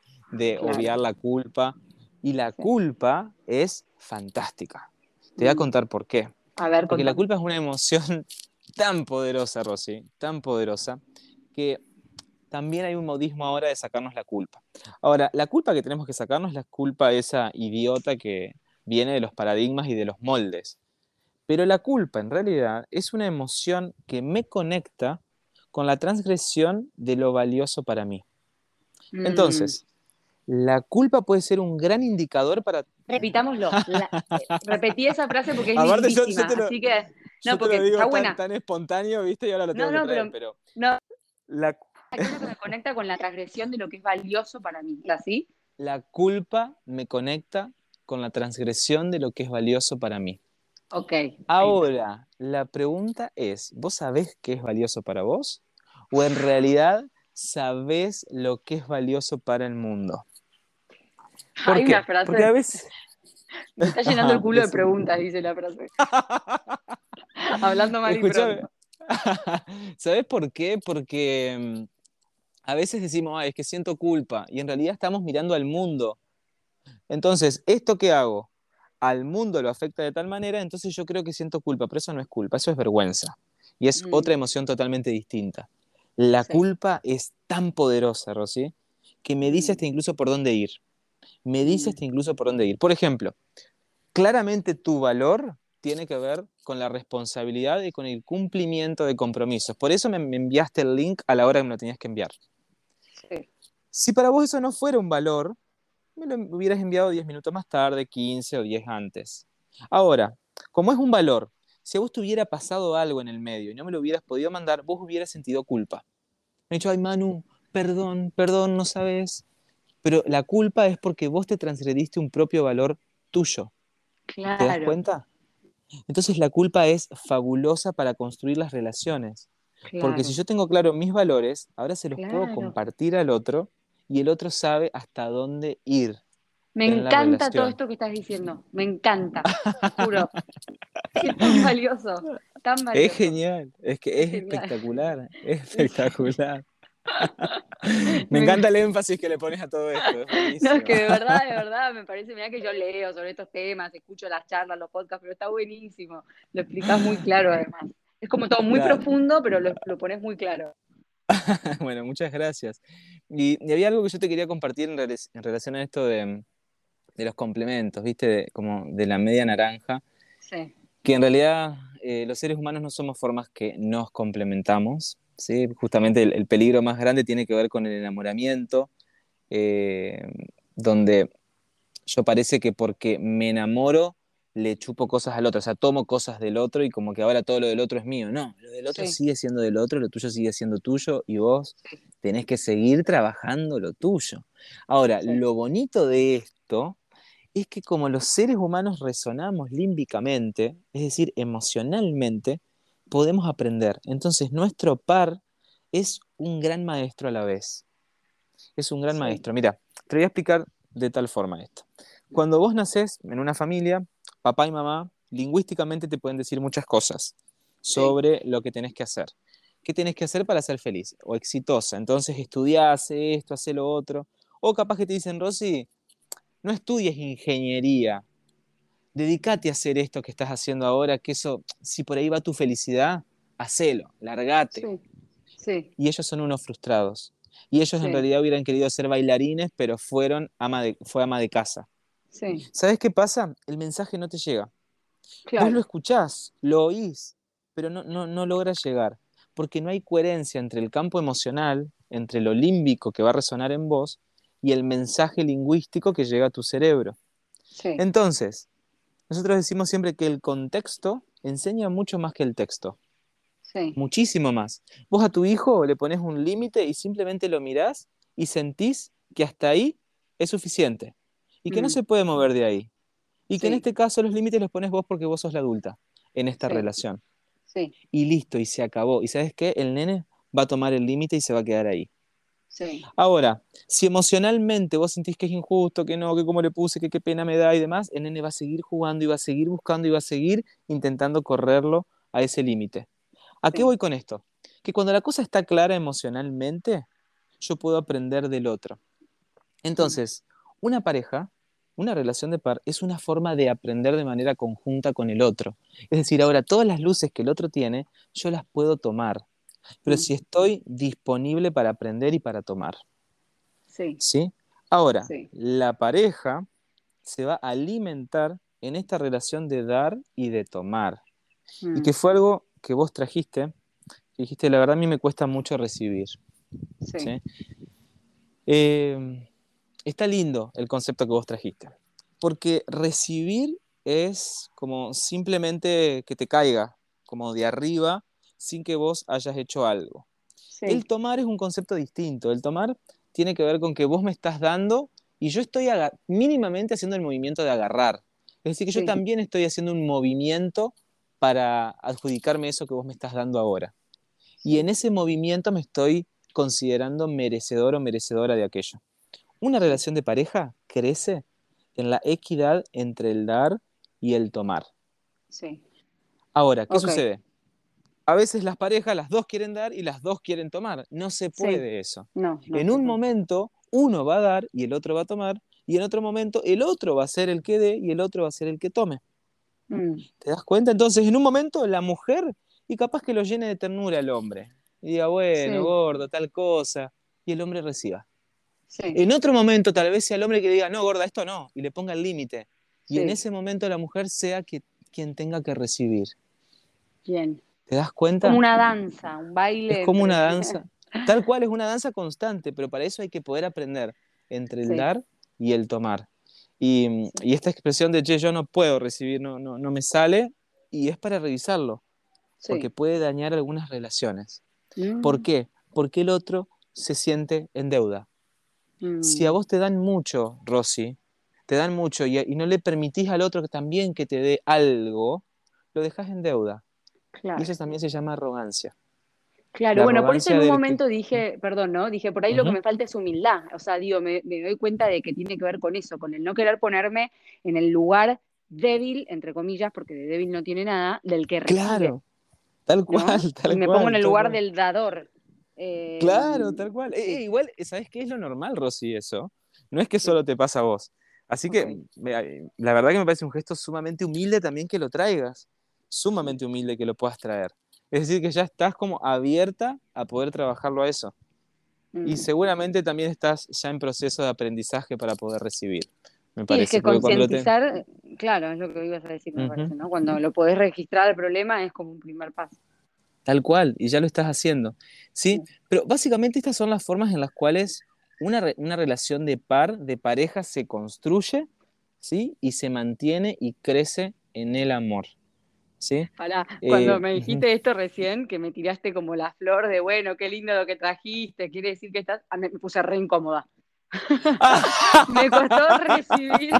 obviar la culpa. Y la culpa es fantástica. Te voy a mm. contar por qué. A ver, Porque la contame. culpa es una emoción tan poderosa, Rosy, tan poderosa, que también hay un modismo ahora de sacarnos la culpa. Ahora, la culpa que tenemos que sacarnos es la culpa esa idiota que viene de los paradigmas y de los moldes. Pero la culpa en realidad es una emoción que me conecta con la transgresión de lo valioso para mí. Mm, Entonces, la culpa puede ser un gran indicador para... repitámoslo. La- *laughs* repetí esa frase porque es Aparte, yo- yo lindísima, te lo- así que Yo no, te porque lo digo está tan, buena. tan espontáneo, ¿viste? Y ahora lo No, tengo no, que traer, pero- pero... No, La, aquello que me conecta con la transgresión de lo que es valioso para mí. ¿Es así? la culpa me conecta con la transgresión de lo que es valioso para mí. Ok. Ahora, la pregunta es, ¿vos sabés qué es valioso para vos? ¿O en realidad sabés lo que es valioso para el mundo? ¿Por Hay qué? una frase. Porque a veces... *laughs* Me está llenando el culo de preguntas, dice la frase. *laughs* Hablando mal y. *laughs* ¿Sabés por qué? Porque mm, a veces decimos, "Ay, es que siento culpa, y en realidad estamos mirando al mundo. Entonces, ¿esto que hago? Al mundo lo afecta de tal manera, entonces yo creo que siento culpa, pero eso no es culpa, eso es vergüenza. Y es Mm. otra emoción totalmente distinta. La Sí. culpa es tan poderosa, Rosy, que me dice Mm. hasta incluso por dónde ir. Me dice Mm. hasta incluso por dónde ir. Por ejemplo, claramente tu valor tiene que ver con la responsabilidad y con el cumplimiento de compromisos. Por eso me, me enviaste el link a la hora que me lo tenías que enviar. Sí. Si para vos eso no fuera un valor, me lo hubieras enviado 10 minutos más tarde, 15 o 10 antes. Ahora, como es un valor, si a vos te hubiera pasado algo en el medio y no me lo hubieras podido mandar, vos hubieras sentido culpa. Me he dicho, ay Manu, perdón, perdón, no sabes. Pero la culpa es porque vos te transgrediste un propio valor tuyo. ¿Te das Claro. cuenta? Entonces la culpa es fabulosa para construir las relaciones. Porque claro. si yo tengo claro mis valores, ahora se los puedo compartir al otro y el otro sabe hasta dónde ir. Me en encanta todo esto que estás diciendo. Me encanta. Juro. *laughs* Es tan valioso. Tan valioso. Es genial, es que es espectacular, es *laughs* espectacular. *laughs* Me encanta el énfasis que le pones a todo esto. es *laughs* No, es que de verdad, de *laughs* verdad, me parece, mira que yo leo sobre estos temas, escucho las charlas, los podcasts, pero está buenísimo. Lo explicás muy claro además. Es como todo muy Claro. profundo, pero lo, lo pones muy claro. Bueno, muchas gracias. Y, y había algo que yo te quería compartir en, rela- en relación a esto de, de los complementos, ¿viste? De- como de la media naranja, Sí. que en realidad eh, los seres humanos no somos formas que nos complementamos, ¿sí? Justamente el, el peligro más grande tiene que ver con el enamoramiento, eh, donde yo parece que porque me enamoro le chupo cosas al otro, o sea, tomo cosas del otro y como que ahora todo lo del otro es mío. No, lo del otro Sí. sigue siendo del otro, lo tuyo sigue siendo tuyo y vos tenés que seguir trabajando lo tuyo. Ahora, Sí. lo bonito de esto es que como los seres humanos resonamos límbicamente, es decir, emocionalmente, podemos aprender. Entonces, nuestro par es un gran maestro a la vez. Es un gran Sí. maestro. Mira, te voy a explicar de tal forma esto. Cuando vos nacés en una familia, papá y mamá lingüísticamente te pueden decir muchas cosas sobre lo que tenés que hacer. ¿Qué tenés que hacer para ser feliz o exitosa? Entonces estudiá, hace esto, hace lo otro. O capaz que te dicen, Rosy, no estudies ingeniería, dedícate a hacer esto que estás haciendo ahora, que eso, si por ahí va tu felicidad, hacelo, largate. Sí. Sí. Y ellos son unos frustrados. Y ellos Sí. en realidad hubieran querido ser bailarines, pero fueron ama de, fue ama de casa. ¿Sabes qué pasa? El mensaje no te llega. Vos lo Claro. escuchás, lo oís, pero no, no, no logra llegar, porque no hay coherencia entre el campo emocional, entre lo límbico que va a resonar en vos, y el mensaje lingüístico que llega a tu cerebro. Entonces, nosotros decimos siempre que el contexto enseña mucho más que el texto, Sí. muchísimo más. Vos a tu hijo le pones un límite y simplemente lo mirás y sentís que hasta ahí es suficiente y que no Mm. se puede mover de ahí. Y que en este caso los límites los pones vos porque vos sos la adulta en esta Sí. relación. Sí. Y listo, y se acabó. ¿Y sabes qué? El nene va a tomar el límite y se va a quedar ahí. Sí. Ahora, si emocionalmente vos sentís que es injusto, que no, que cómo le puse, que qué pena me da y demás, el nene va a seguir jugando y va a seguir buscando y va a seguir intentando correrlo a ese límite. ¿A qué voy con esto? Que cuando la cosa está clara emocionalmente, yo puedo aprender del otro. Entonces, una pareja una relación de par es una forma de aprender de manera conjunta con el otro. Es decir, ahora todas las luces que el otro tiene, yo las puedo tomar, pero si estoy disponible para aprender y para tomar. Sí, ¿Sí? Ahora, Sí. la pareja se va a alimentar en esta relación de dar y de tomar. Y Mm, que fue algo que vos trajiste, que dijiste, la verdad a mí me cuesta mucho recibir. sí, ¿sí? Eh, está lindo el concepto que vos trajiste, porque recibir es como simplemente que te caiga, como de arriba, sin que vos hayas hecho algo. sí, El tomar es un concepto distinto. El tomar tiene que ver con que vos me estás dando y yo estoy mínimamente haciendo el movimiento de agarrar. Es decir, que yo Sí. también estoy haciendo un movimiento para adjudicarme eso que vos me estás dando ahora. Y en ese movimiento me estoy considerando merecedor o merecedora de aquello. Una relación de pareja crece en la equidad entre el dar y el tomar. sí. Ahora, ¿qué sucede? A veces las parejas, las dos quieren dar y las dos quieren tomar. No se Sí. puede eso. No, no en un momento, uno va a dar y el otro va a tomar, y en otro momento, el otro va a ser el que dé y el otro va a ser el que tome. Mm, ¿Te das cuenta? Entonces, en un momento, la mujer, y capaz que lo llene de ternura el hombre, y diga, bueno, Sí. gordo, tal cosa, y el hombre reciba. sí, En otro momento, tal vez sea el hombre que diga, no, gorda, esto no, y le ponga el límite. Y en Sí. ese momento, la mujer sea que, quien tenga que recibir. bien. ¿Te das cuenta? Como una danza, un baile. Es como una danza. Tal cual es una danza constante, pero para eso hay que poder aprender entre el Sí. dar y el tomar. Y, y esta expresión de, che, yo no puedo recibir, no, no, no me sale, y es para revisarlo, Sí. porque puede dañar algunas relaciones. Mm, ¿Por qué? Porque el otro se siente en deuda. mm, Si a vos te dan mucho, Rosy, te dan mucho y, y no le permitís al otro que también que te dé algo, lo dejas en deuda. Claro. Y eso también se llama arrogancia. Claro, La bueno, por eso en un que- momento dije, perdón, ¿no? Dije, por ahí lo que me falta es humildad. O sea, digo, me, me doy cuenta de que tiene que ver con eso, con el no querer ponerme en el lugar débil, entre comillas, porque de débil no tiene nada, del que recibe. Claro, tal ¿no? cual, tal y me cual, pongo en el lugar cual. del dador. Eh, Claro, tal cual. Eh, eh, igual, ¿sabes qué es lo normal, Rosy, eso? No es que solo te pasa a vos. Así que me- la verdad que me parece un gesto sumamente humilde también que lo traigas. Sumamente humilde que lo puedas traer. Es decir, que ya estás como abierta a poder trabajarlo a eso. Y Mm. seguramente también estás ya en proceso de aprendizaje para poder recibir. Me Sí, parece. es que te- concientizar, claro, es lo que ibas a decir, me parece, ¿no? Cuando lo podés registrar el problema es como un primer paso. Tal cual, y ya lo estás haciendo. ¿sí? Sí. Pero básicamente estas son las formas en las cuales una, re- una relación de par, de pareja, se construye ¿sí? y se mantiene y crece en el amor. ¿Sí? Pará, Eh, cuando me dijiste esto recién, que me tiraste como la flor de, bueno, qué lindo lo que trajiste, quiere decir que estás, ah, me puse re incómoda. *laughs* Me costó recibir,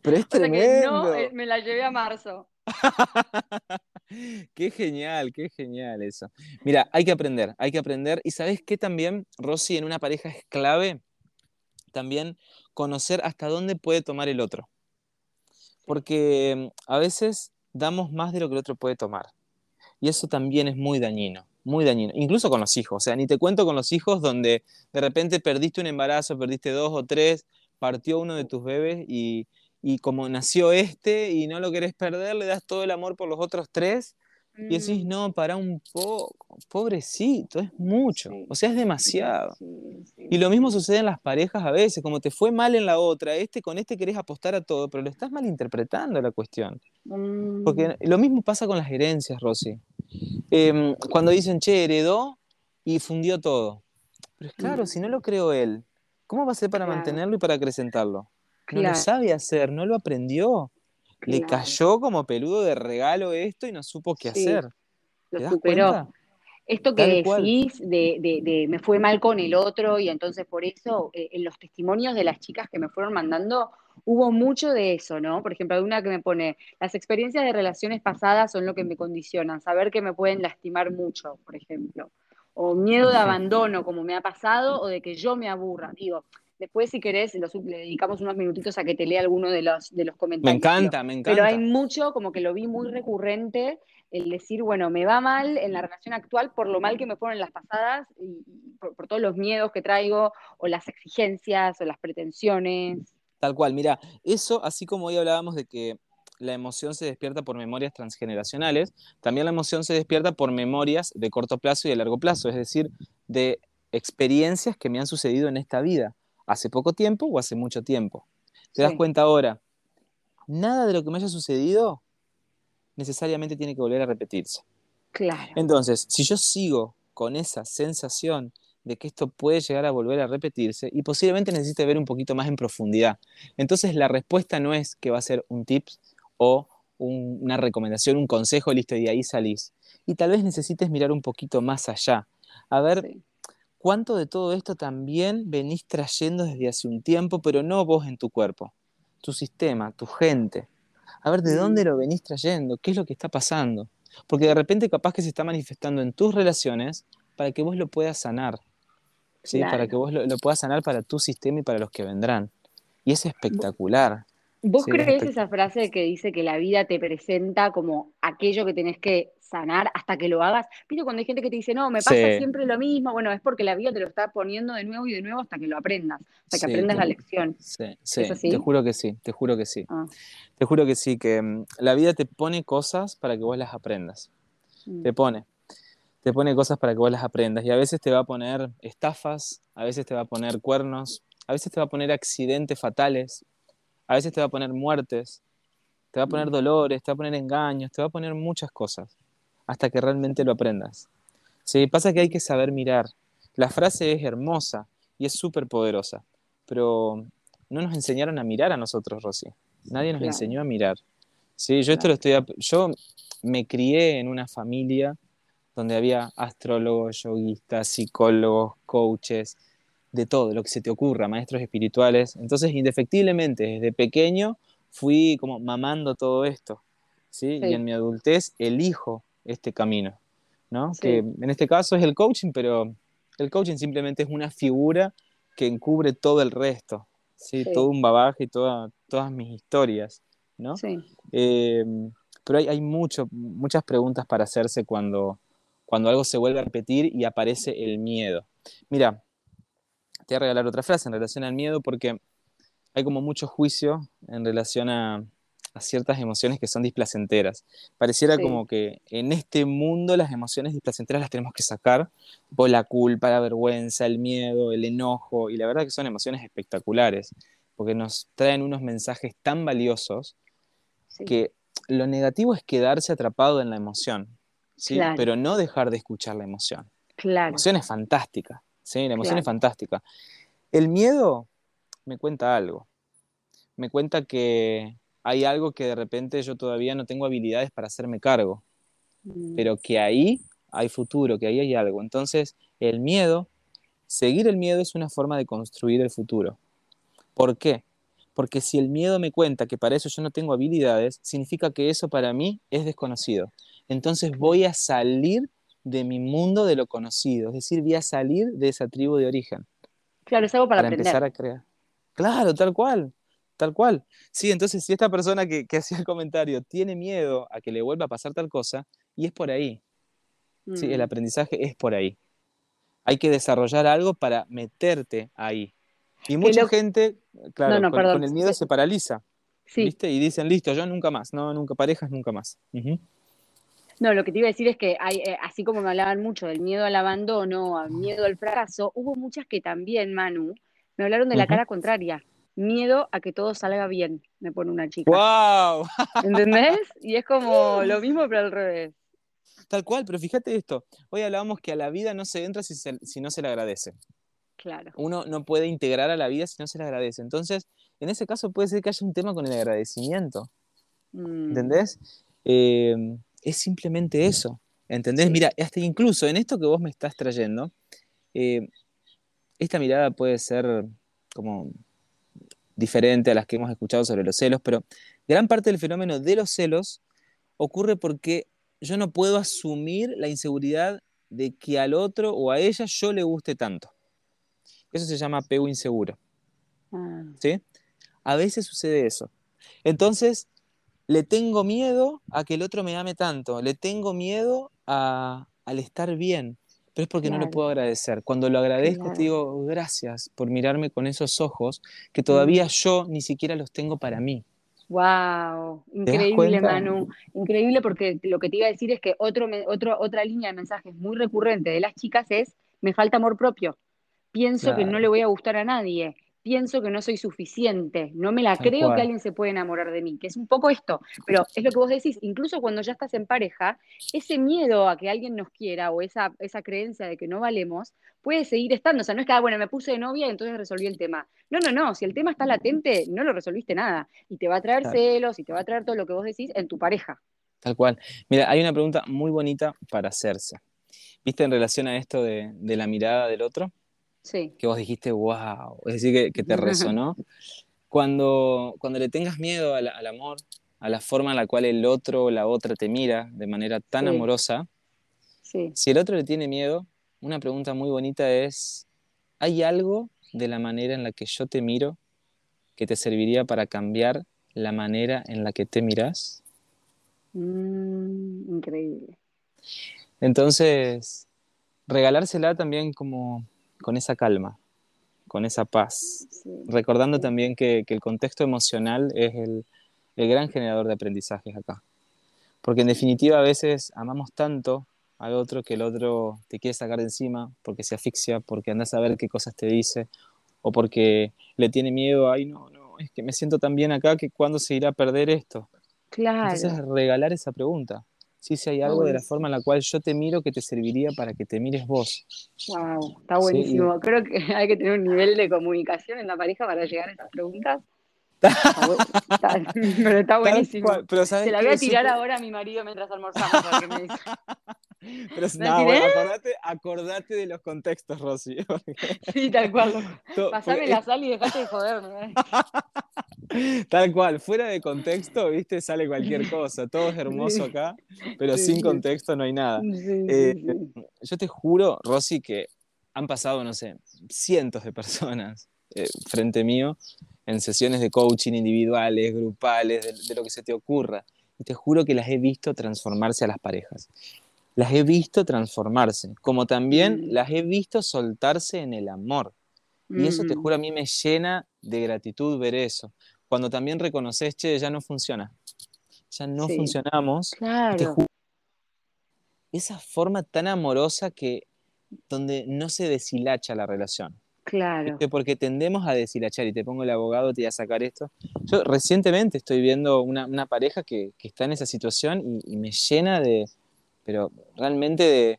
Pero es o sea que tremendo. no, eh, me la llevé a marzo. *laughs* Qué genial, qué genial eso. Mira, hay que aprender, hay que aprender. Y sabes qué también, Rosy, en una pareja es clave también conocer hasta dónde puede tomar el otro. Porque mm, a veces damos más de lo que el otro puede tomar. Y eso también es muy dañino, muy dañino. Incluso con los hijos. O sea, ni te cuento con los hijos donde de repente perdiste un embarazo, perdiste dos o tres, partió uno de tus bebés y, y como nació este y no lo querés perder, le das todo el amor por los otros tres y decís, Mm, no, para un poco, pobrecito, es mucho, Sí. o sea, es demasiado. sí, sí, Y lo mismo sucede en las parejas a veces, como te fue mal en la otra, este con este querés apostar a todo, pero lo estás malinterpretando la cuestión. Mm, Porque lo mismo pasa con las herencias, Rosy. Em, cuando dicen, che, heredó y fundió todo. Pero es claro, Mm. si no lo creó él, ¿cómo va a ser para Claro. mantenerlo y para acrecentarlo? No lo sabe hacer, no lo aprendió. Le cayó como peludo de regalo esto y no supo qué Sí, hacer. Lo ¿Te das superó. cuenta? Esto que Tal decís de, de- de me fue mal con el otro y entonces por eso eh, en los testimonios de las chicas que me fueron mandando hubo mucho de eso, ¿no? Por ejemplo, hay una que me pone, las experiencias de relaciones pasadas son lo que me condicionan, saber que me pueden lastimar mucho, por ejemplo. O miedo de abandono, como me ha pasado, o de que yo me aburra. Digo, después si querés los- le dedicamos unos minutitos a que te lea alguno de los, de los Me comentarios. encanta, me encanta. Pero hay mucho, como que lo vi muy recurrente, el decir, bueno, me va mal en la relación actual por lo mal que me fueron las pasadas y por, por todos los miedos que traigo, o las exigencias, o las pretensiones. Tal cual, mira, eso, así como hoy hablábamos de que la emoción se despierta por memorias transgeneracionales, también la emoción se despierta por memorias de corto plazo y de largo plazo, es decir, de experiencias que me han sucedido en esta vida, hace poco tiempo o hace mucho tiempo. ¿Te das cuenta ahora? Nada de lo que me haya sucedido necesariamente tiene que volver a repetirse. Claro. Entonces, si yo sigo con esa sensación de que esto puede llegar a volver a repetirse y posiblemente necesite ver un poquito más en profundidad. Entonces la respuesta no es que va a ser un tips o una recomendación, un consejo, listo, y de ahí salís. Y tal vez necesites mirar un poquito más allá, a ver cuánto de todo esto también venís trayendo desde hace un tiempo, pero no vos en tu cuerpo, tu sistema, tu gente. A ver de dónde lo venís trayendo, qué es lo que está pasando. Porque de repente capaz que se está manifestando en tus relaciones para que vos lo puedas sanar. ¿sí? Para que vos lo, puedas sanar para tu sistema y para los que vendrán. Y es espectacular. ¿Vos crees esa frase que dice que la vida te presenta como aquello que tenés que sanar hasta que lo hagas? Viste cuando hay gente que te dice, no, me pasa siempre lo mismo, bueno, es porque la vida te lo está poniendo de nuevo y de nuevo hasta que lo aprendas, hasta que aprendas la lección. Sí, sí, te juro que sí, te juro que sí. Ah. Te juro que sí, que mm, la vida te pone cosas para que vos las aprendas. Mm. Te pone te pone cosas para que vos las aprendas. Y a veces te va a poner estafas, a veces te va a poner cuernos, a veces te va a poner accidentes fatales, a veces te va a poner muertes, te va a poner mm. dolores, te va a poner engaños, te va a poner muchas cosas, hasta que realmente lo aprendas. Sí, pasa que hay que saber mirar. La frase es hermosa y es súper poderosa, pero no nos enseñaron a mirar a nosotros, Rosy. Nadie nos enseñó a mirar. Sí, yo esto lo estoy... Yo me crié en una familia donde había astrólogos, yoguistas, psicólogos, coaches, de todo, lo que se te ocurra, maestros espirituales. Entonces, indefectiblemente, desde pequeño fui como mamando todo esto, ¿sí? Y en mi adultez elijo este camino, ¿no? Que en este caso es el coaching, pero el coaching simplemente es una figura que encubre todo el resto, ¿sí? Todo un babaje y todas mis historias, ¿no? Eh, pero hay, hay mucho, muchas preguntas para hacerse cuando, cuando algo se vuelve a repetir y aparece el miedo. Mira, te voy a regalar otra frase en relación al miedo porque hay como mucho juicio en relación a, ciertas emociones que son displacenteras. Pareciera como que en este mundo las emociones displacenteras las tenemos que sacar por la culpa, la vergüenza, el miedo, el enojo, y la verdad que son emociones espectaculares, porque nos traen unos mensajes tan valiosos que lo negativo es quedarse atrapado en la emoción. ¿sí? Pero no dejar de escuchar la emoción. La emoción es fantástica, ¿sí? La emoción es fantástica. El miedo me cuenta algo. Me cuenta que hay algo que de repente yo todavía no tengo habilidades para hacerme cargo, mm. pero que ahí hay futuro, que ahí hay algo. Entonces, el miedo, seguir el miedo es una forma de construir el futuro. ¿Por qué? Porque si el miedo me cuenta que para eso yo no tengo habilidades, significa que eso para mí es desconocido entonces voy a salir de mi mundo de lo conocido, es decir, voy a salir de esa tribu de origen. Claro, es algo para, para empezar a crear. Claro, tal cual, tal cual. Sí, entonces si esta persona que, *laughs* hacía el comentario tiene miedo a que le vuelva a pasar tal cosa, y es por ahí. Sí, el mm. aprendizaje es por ahí. Hay que desarrollar algo para meterte ahí. Y mucha gente, claro, con, el miedo se paraliza. ¿Viste? Y dicen, listo, yo nunca más. No, nunca parejas, nunca más. No, lo que te iba a decir es que hay, eh, así como me hablaban mucho del miedo al abandono, al miedo al fracaso, hubo muchas que también, Manu, me hablaron de la cara contraria. Miedo a que todo salga bien, me pone una chica. ¡Wow! ¿Entendés? *laughs* Y es como lo mismo, pero al revés. Tal cual, pero fíjate esto. Hoy hablábamos que a la vida no se entra si, si no se le agradece. Claro. Uno no puede integrar a la vida si no se le agradece. Entonces, en ese caso puede ser que haya un tema con el agradecimiento. Mm. ¿Entendés? Eh, es simplemente eso. ¿Entendés? Mira, hasta incluso en esto que vos me estás trayendo, eh, esta mirada puede ser como diferente a las que hemos escuchado sobre los celos, pero gran parte del fenómeno de los celos ocurre porque yo no puedo asumir la inseguridad de que al otro o a ella yo le guste tanto. Eso se llama apego inseguro. Ah. ¿Sí? A veces sucede eso. Entonces, le tengo miedo a que el otro me ame tanto, le tengo miedo al estar bien, pero es porque no lo puedo agradecer. Cuando lo agradezco, te digo, gracias por mirarme con esos ojos que todavía mm. yo ni siquiera los tengo para mí. Wow, increíble Manu, increíble porque lo que te iba a decir es que otro, otro, otra línea de mensajes muy recurrente de las chicas es, me falta amor propio, pienso que no le voy a gustar a nadie, pienso que no soy suficiente, no me la creo que alguien se puede enamorar de mí, que es un poco esto, pero es lo que vos decís, incluso cuando ya estás en pareja, ese miedo a que alguien nos quiera o esa, esa creencia de que no valemos puede seguir estando, o sea, no es que, ah, bueno, me puse de novia y entonces resolví el tema. No, no, no, si el tema está latente, no lo resolviste nada y te va a traer celos y te va a traer todo lo que vos decís en tu pareja. Tal cual. Mira, hay una pregunta muy bonita para hacerse. ¿Viste en relación a esto de, de la mirada del otro? Que vos dijiste, wow, es decir, que, te resonó. *laughs* cuando, cuando le tengas miedo al, amor, a la forma en la cual el otro o la otra te mira de manera tan amorosa, si el otro le tiene miedo, una pregunta muy bonita es, ¿hay algo de la manera en la que yo te miro que te serviría para cambiar la manera en la que te miras? Mm, increíble. Entonces, regalársela también como con esa calma, con esa paz, recordando también que, el contexto emocional es el, gran generador de aprendizajes acá. Porque en definitiva a veces amamos tanto al otro que el otro te quiere sacar de encima porque se asfixia, porque andas a ver qué cosas te dice, o porque le tiene miedo, ay no, no, es que me siento tan bien acá que cuándo se irá a perder esto. Claro. Entonces regalar esa pregunta sí, si hay algo de la forma en la cual yo te miro que te serviría para que te mires vos. Wow, está buenísimo. Creo que *laughs* hay que tener un nivel de comunicación en la pareja para llegar a esas preguntas. *laughs* pero está buenísimo. Se la voy a tirar ahora a mi marido mientras almorzamos. me dice. *laughs* Pero no, bueno, acordate, acordate, de los contextos, Rosy. *laughs* Sí, tal cual. Pasame la sal y dejate de joderme. ¿eh? Tal cual, fuera de contexto, viste, sale cualquier cosa. Todo es hermoso acá, pero sin contexto no hay nada. Eh, yo te juro, Rosy, que han pasado, no sé, cientos de personas eh, frente mío en sesiones de coaching individuales, grupales, de, lo que se te ocurra. Y te juro que las he visto transformarse a las parejas. Las he visto transformarse, como también mm. las he visto soltarse en el amor. Y eso te mm. juro a mí me llena de gratitud ver eso cuando también reconoces, che, ya no funciona, ya no funcionamos, esa forma tan amorosa que donde no se deshilacha la relación. Claro. Porque tendemos a deshilachar, y te pongo el abogado, te voy a sacar esto. Yo recientemente estoy viendo una, pareja que, está en esa situación y, me llena de, pero realmente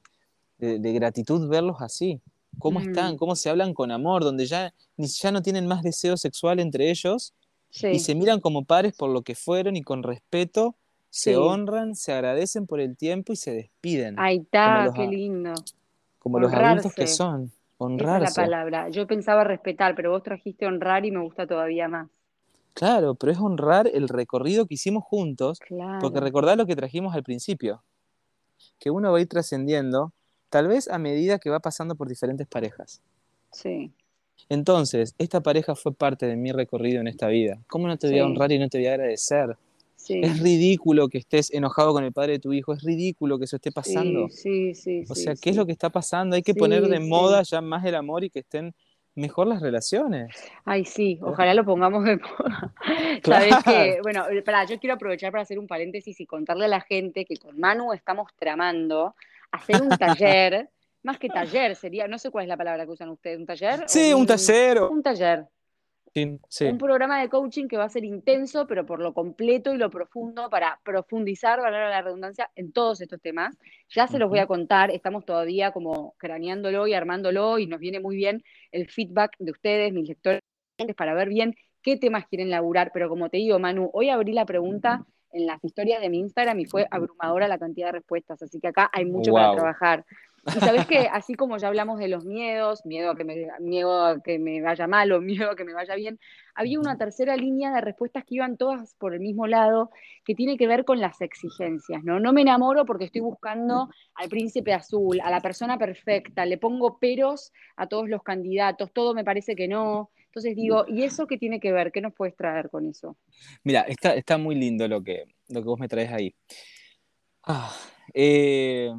de, gratitud verlos así. ¿Cómo mm. están? ¿Cómo se hablan con amor? Donde ya, ya no tienen más deseo sexual entre ellos, y se miran como pares por lo que fueron y con respeto se honran, se agradecen por el tiempo y se despiden. Ahí está, qué lindo. Como los adultos que son. Honrarse. Esa es la palabra. Yo pensaba respetar, pero vos trajiste honrar y me gusta todavía más. Claro, pero es honrar el recorrido que hicimos juntos, porque recordar lo que trajimos al principio, que uno va a ir trascendiendo, tal vez a medida que va pasando por diferentes parejas. Sí. Entonces, esta pareja fue parte de mi recorrido en esta vida. ¿Cómo no te voy a honrar y no te voy a agradecer? Es ridículo que estés enojado con el padre de tu hijo, es ridículo que eso esté pasando. Sí, sí, O sea, ¿qué es lo que está pasando? Hay que poner de moda ya más el amor y que estén mejor las relaciones. Ay, sí, ojalá lo pongamos de moda. *laughs* Sabes que, bueno, para, yo quiero aprovechar para hacer un paréntesis y contarle a la gente que con Manu estamos tramando hacer un taller *laughs* más que taller, sería, no sé cuál es la palabra que usan ustedes, ¿un taller? Sí, un, taller. Un taller. Sí, Un programa de coaching que va a ser intenso, pero por lo completo y lo profundo, para profundizar, valor la redundancia, en todos estos temas. Ya se los voy a contar, estamos todavía como craneándolo y armándolo y nos viene muy bien el feedback de ustedes, mis lectores, para ver bien qué temas quieren laburar. Pero como te digo, Manu, hoy abrí la pregunta en las historias de mi Instagram y fue abrumadora la cantidad de respuestas, así que acá hay mucho para trabajar. Y sabes que así como ya hablamos de los miedos, miedo a que me, miedo a que me vaya mal o miedo a que me vaya bien, había una tercera línea de respuestas que iban todas por el mismo lado, que tiene que ver con las exigencias, ¿no? No me enamoro porque estoy buscando al príncipe azul, a la persona perfecta, le pongo peros a todos los candidatos, todo me parece que no. Entonces digo, ¿y eso qué tiene que ver? ¿Qué nos puedes traer con eso? Mira, está, está muy lindo lo que, lo que vos me traes ahí. Ah, eh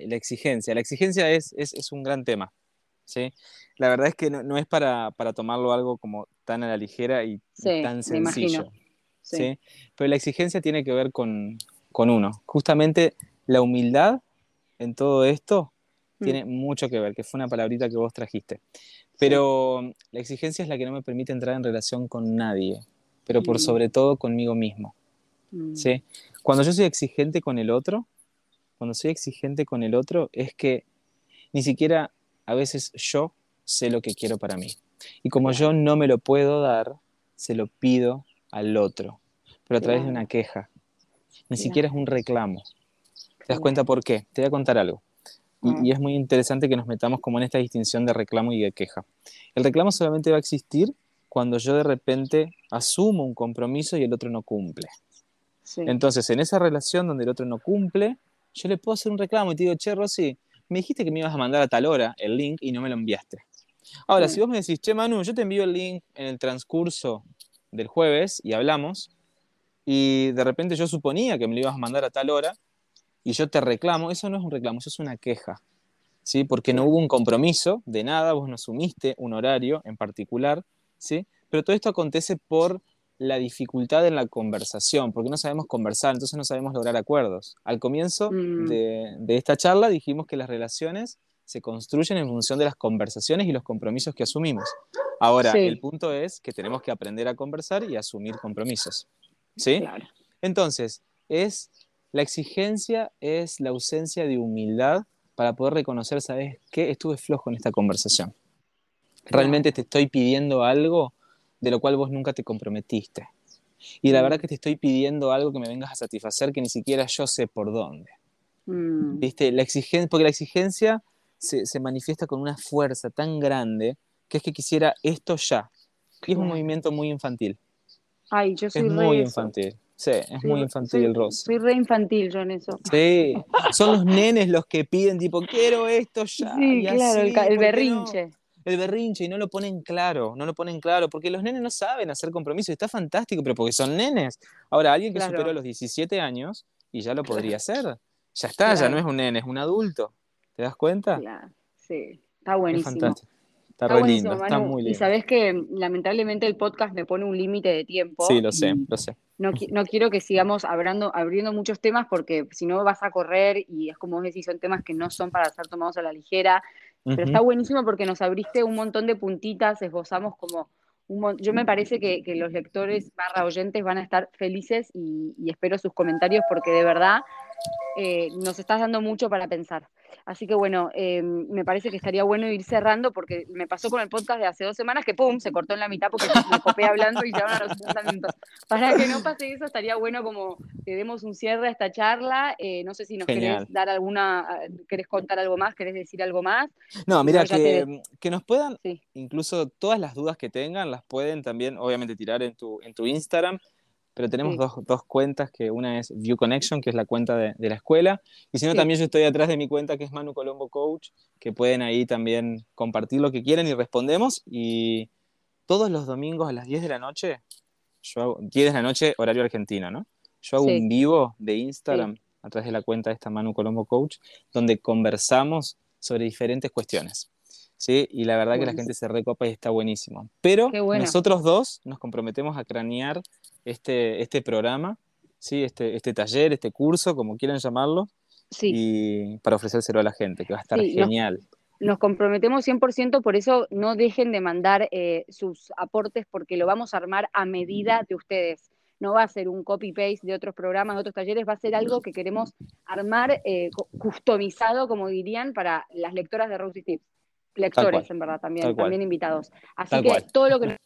la exigencia. La exigencia es, es, un gran tema. ¿sí? La verdad es que no, es para, tomarlo algo como tan a la ligera y tan sencillo. Sí. Pero la exigencia tiene que ver con, uno. Justamente la humildad en todo esto mm. tiene mucho que ver, que fue una palabrita que vos trajiste. Pero la exigencia es la que no me permite entrar en relación con nadie, pero por mm. sobre todo conmigo mismo. Mm. ¿sí? Cuando yo soy exigente con el otro, cuando soy exigente con el otro, es que ni siquiera a veces yo sé lo que quiero para mí. Y como yo no me lo puedo dar, se lo pido al otro, pero a través de una queja. Ni siquiera es un reclamo. ¿Te das cuenta por qué? Te voy a contar algo. Y, y, es muy interesante que nos metamos como en esta distinción de reclamo y de queja. El reclamo solamente va a existir cuando yo de repente asumo un compromiso y el otro no cumple. Entonces, en esa relación donde el otro no cumple, yo le puedo hacer un reclamo y te digo, che, Rosy, me dijiste que me ibas a mandar a tal hora el link y no me lo enviaste. Ahora, si vos me decís, che, Manu, yo te envío el link en el transcurso del jueves y hablamos, y de repente yo suponía que me lo ibas a mandar a tal hora, y yo te reclamo, eso no es un reclamo, eso es una queja. ¿Sí? Porque no hubo un compromiso de nada, vos no asumiste un horario en particular, ¿sí? Pero todo esto acontece por la dificultad en la conversación, porque no sabemos conversar, entonces no sabemos lograr acuerdos. Al comienzo mm. de, esta charla dijimos que las relaciones se construyen en función de las conversaciones y los compromisos que asumimos. Ahora, el punto es que tenemos que aprender a conversar y asumir compromisos. ¿Sí? Entonces, es la exigencia es la ausencia de humildad para poder reconocer, ¿sabes qué? Estuve flojo en esta conversación. Realmente te estoy pidiendo algo de lo cual vos nunca te comprometiste. Y la mm. verdad que te estoy pidiendo algo que me vengas a satisfacer que ni siquiera yo sé por dónde. Mm. ¿Viste? La exigencia, porque la exigencia se, manifiesta con una fuerza tan grande que es que quisiera esto ya. Y es un movimiento muy infantil. Ay, yo soy es muy infantil. Sí, es muy infantil el rosa. Soy re infantil yo en eso. Sí, son los nenes los que piden tipo, quiero esto ya. Sí, claro, el, berrinche el berrinche y no lo ponen claro, no lo ponen claro, porque los nenes no saben hacer compromiso, está fantástico, pero porque son nenes. Ahora, alguien que superó los 17 años y ya lo podría *laughs* hacer, ya está, ya no es un nene, es un adulto. ¿Te das cuenta? Sí, está buenísimo. Está, lindo, está muy lindo. Y sabes que lamentablemente el podcast me pone un límite de tiempo. Sí, lo sé, lo sé. No, no, quiero que sigamos abriendo, abriendo muchos temas porque si no vas a correr y es como vos decís, son temas que no son para ser tomados a la ligera. Pero está buenísimo porque nos abriste un montón de puntitas, esbozamos como un yo me parece que, los lectores barra oyentes van a estar felices y, y espero sus comentarios porque de verdad eh, nos estás dando mucho para pensar. Así que bueno, eh, me parece que estaría bueno ir cerrando porque me pasó con el podcast de hace dos semanas que pum, se cortó en la mitad porque me copé hablando y van a los 60 minutos. Para que no pase eso, estaría bueno como que demos un cierre a esta charla. Eh, no sé si nos querés dar alguna, querés contar algo más, querés decir algo más. No, mira, que, que, nos puedan, incluso todas las dudas que tengan, las pueden también, obviamente, tirar en tu, en tu Instagram pero tenemos dos, dos, cuentas, que una es View Connection, que es la cuenta de, de la escuela, y si no, también yo estoy atrás de mi cuenta, que es Manu Colombo Coach, que pueden ahí también compartir lo que quieran y respondemos, y todos los domingos a las 10 de la noche, yo hago, 10 de la noche, horario argentino, ¿no? Yo hago un vivo de Instagram a través de la cuenta de esta Manu Colombo Coach, donde conversamos sobre diferentes cuestiones. ¿Sí? Y la verdad que la gente se recopa y está buenísimo. Pero nosotros dos nos comprometemos a cranear este, este programa, ¿sí? este, este taller, este curso, como quieran llamarlo, y para ofrecérselo a la gente, que va a estar genial. Nos, comprometemos 100%, por eso no dejen de mandar eh, sus aportes porque lo vamos a armar a medida de ustedes. No va a ser un copy-paste de otros programas, de otros talleres, va a ser algo que queremos armar eh, customizado, como dirían, para las lectoras de Rosy Tips lectores, en verdad, también, también invitados. Así que todo lo que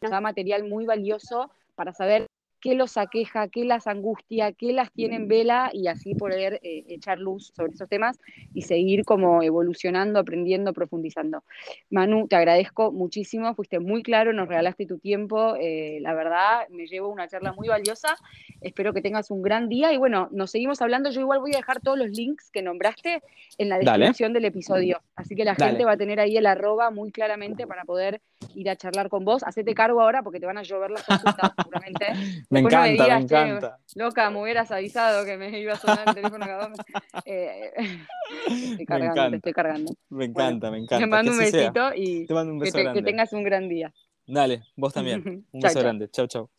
nos da material muy valioso para saber qué los aqueja, qué las angustia, qué las tiene en vela y así poder eh, echar luz sobre esos temas y seguir como evolucionando, aprendiendo, profundizando. Manu, te agradezco muchísimo, fuiste muy claro, nos regalaste tu tiempo, eh, la verdad me llevo una charla muy valiosa, espero que tengas un gran día y bueno, nos seguimos hablando, yo igual voy a dejar todos los links que nombraste en la descripción del episodio, así que la gente va a tener ahí el arroba muy claramente para poder ir a charlar con vos. Hacete cargo ahora porque te van a llover las consultas *laughs* seguramente. me Después no encanta, digas, me "Che, encanta. loca, me hubieras avisado que me iba a sonar el teléfono cada dos meses". Eh, estoy cargando, encanta. te estoy cargando. Me encanta, me encanta. Te mando un sea. besito y Te mando un que, te- tengas un gran día. Dale, vos también. *laughs* Un Chau, beso chau. grande. Chau, chau.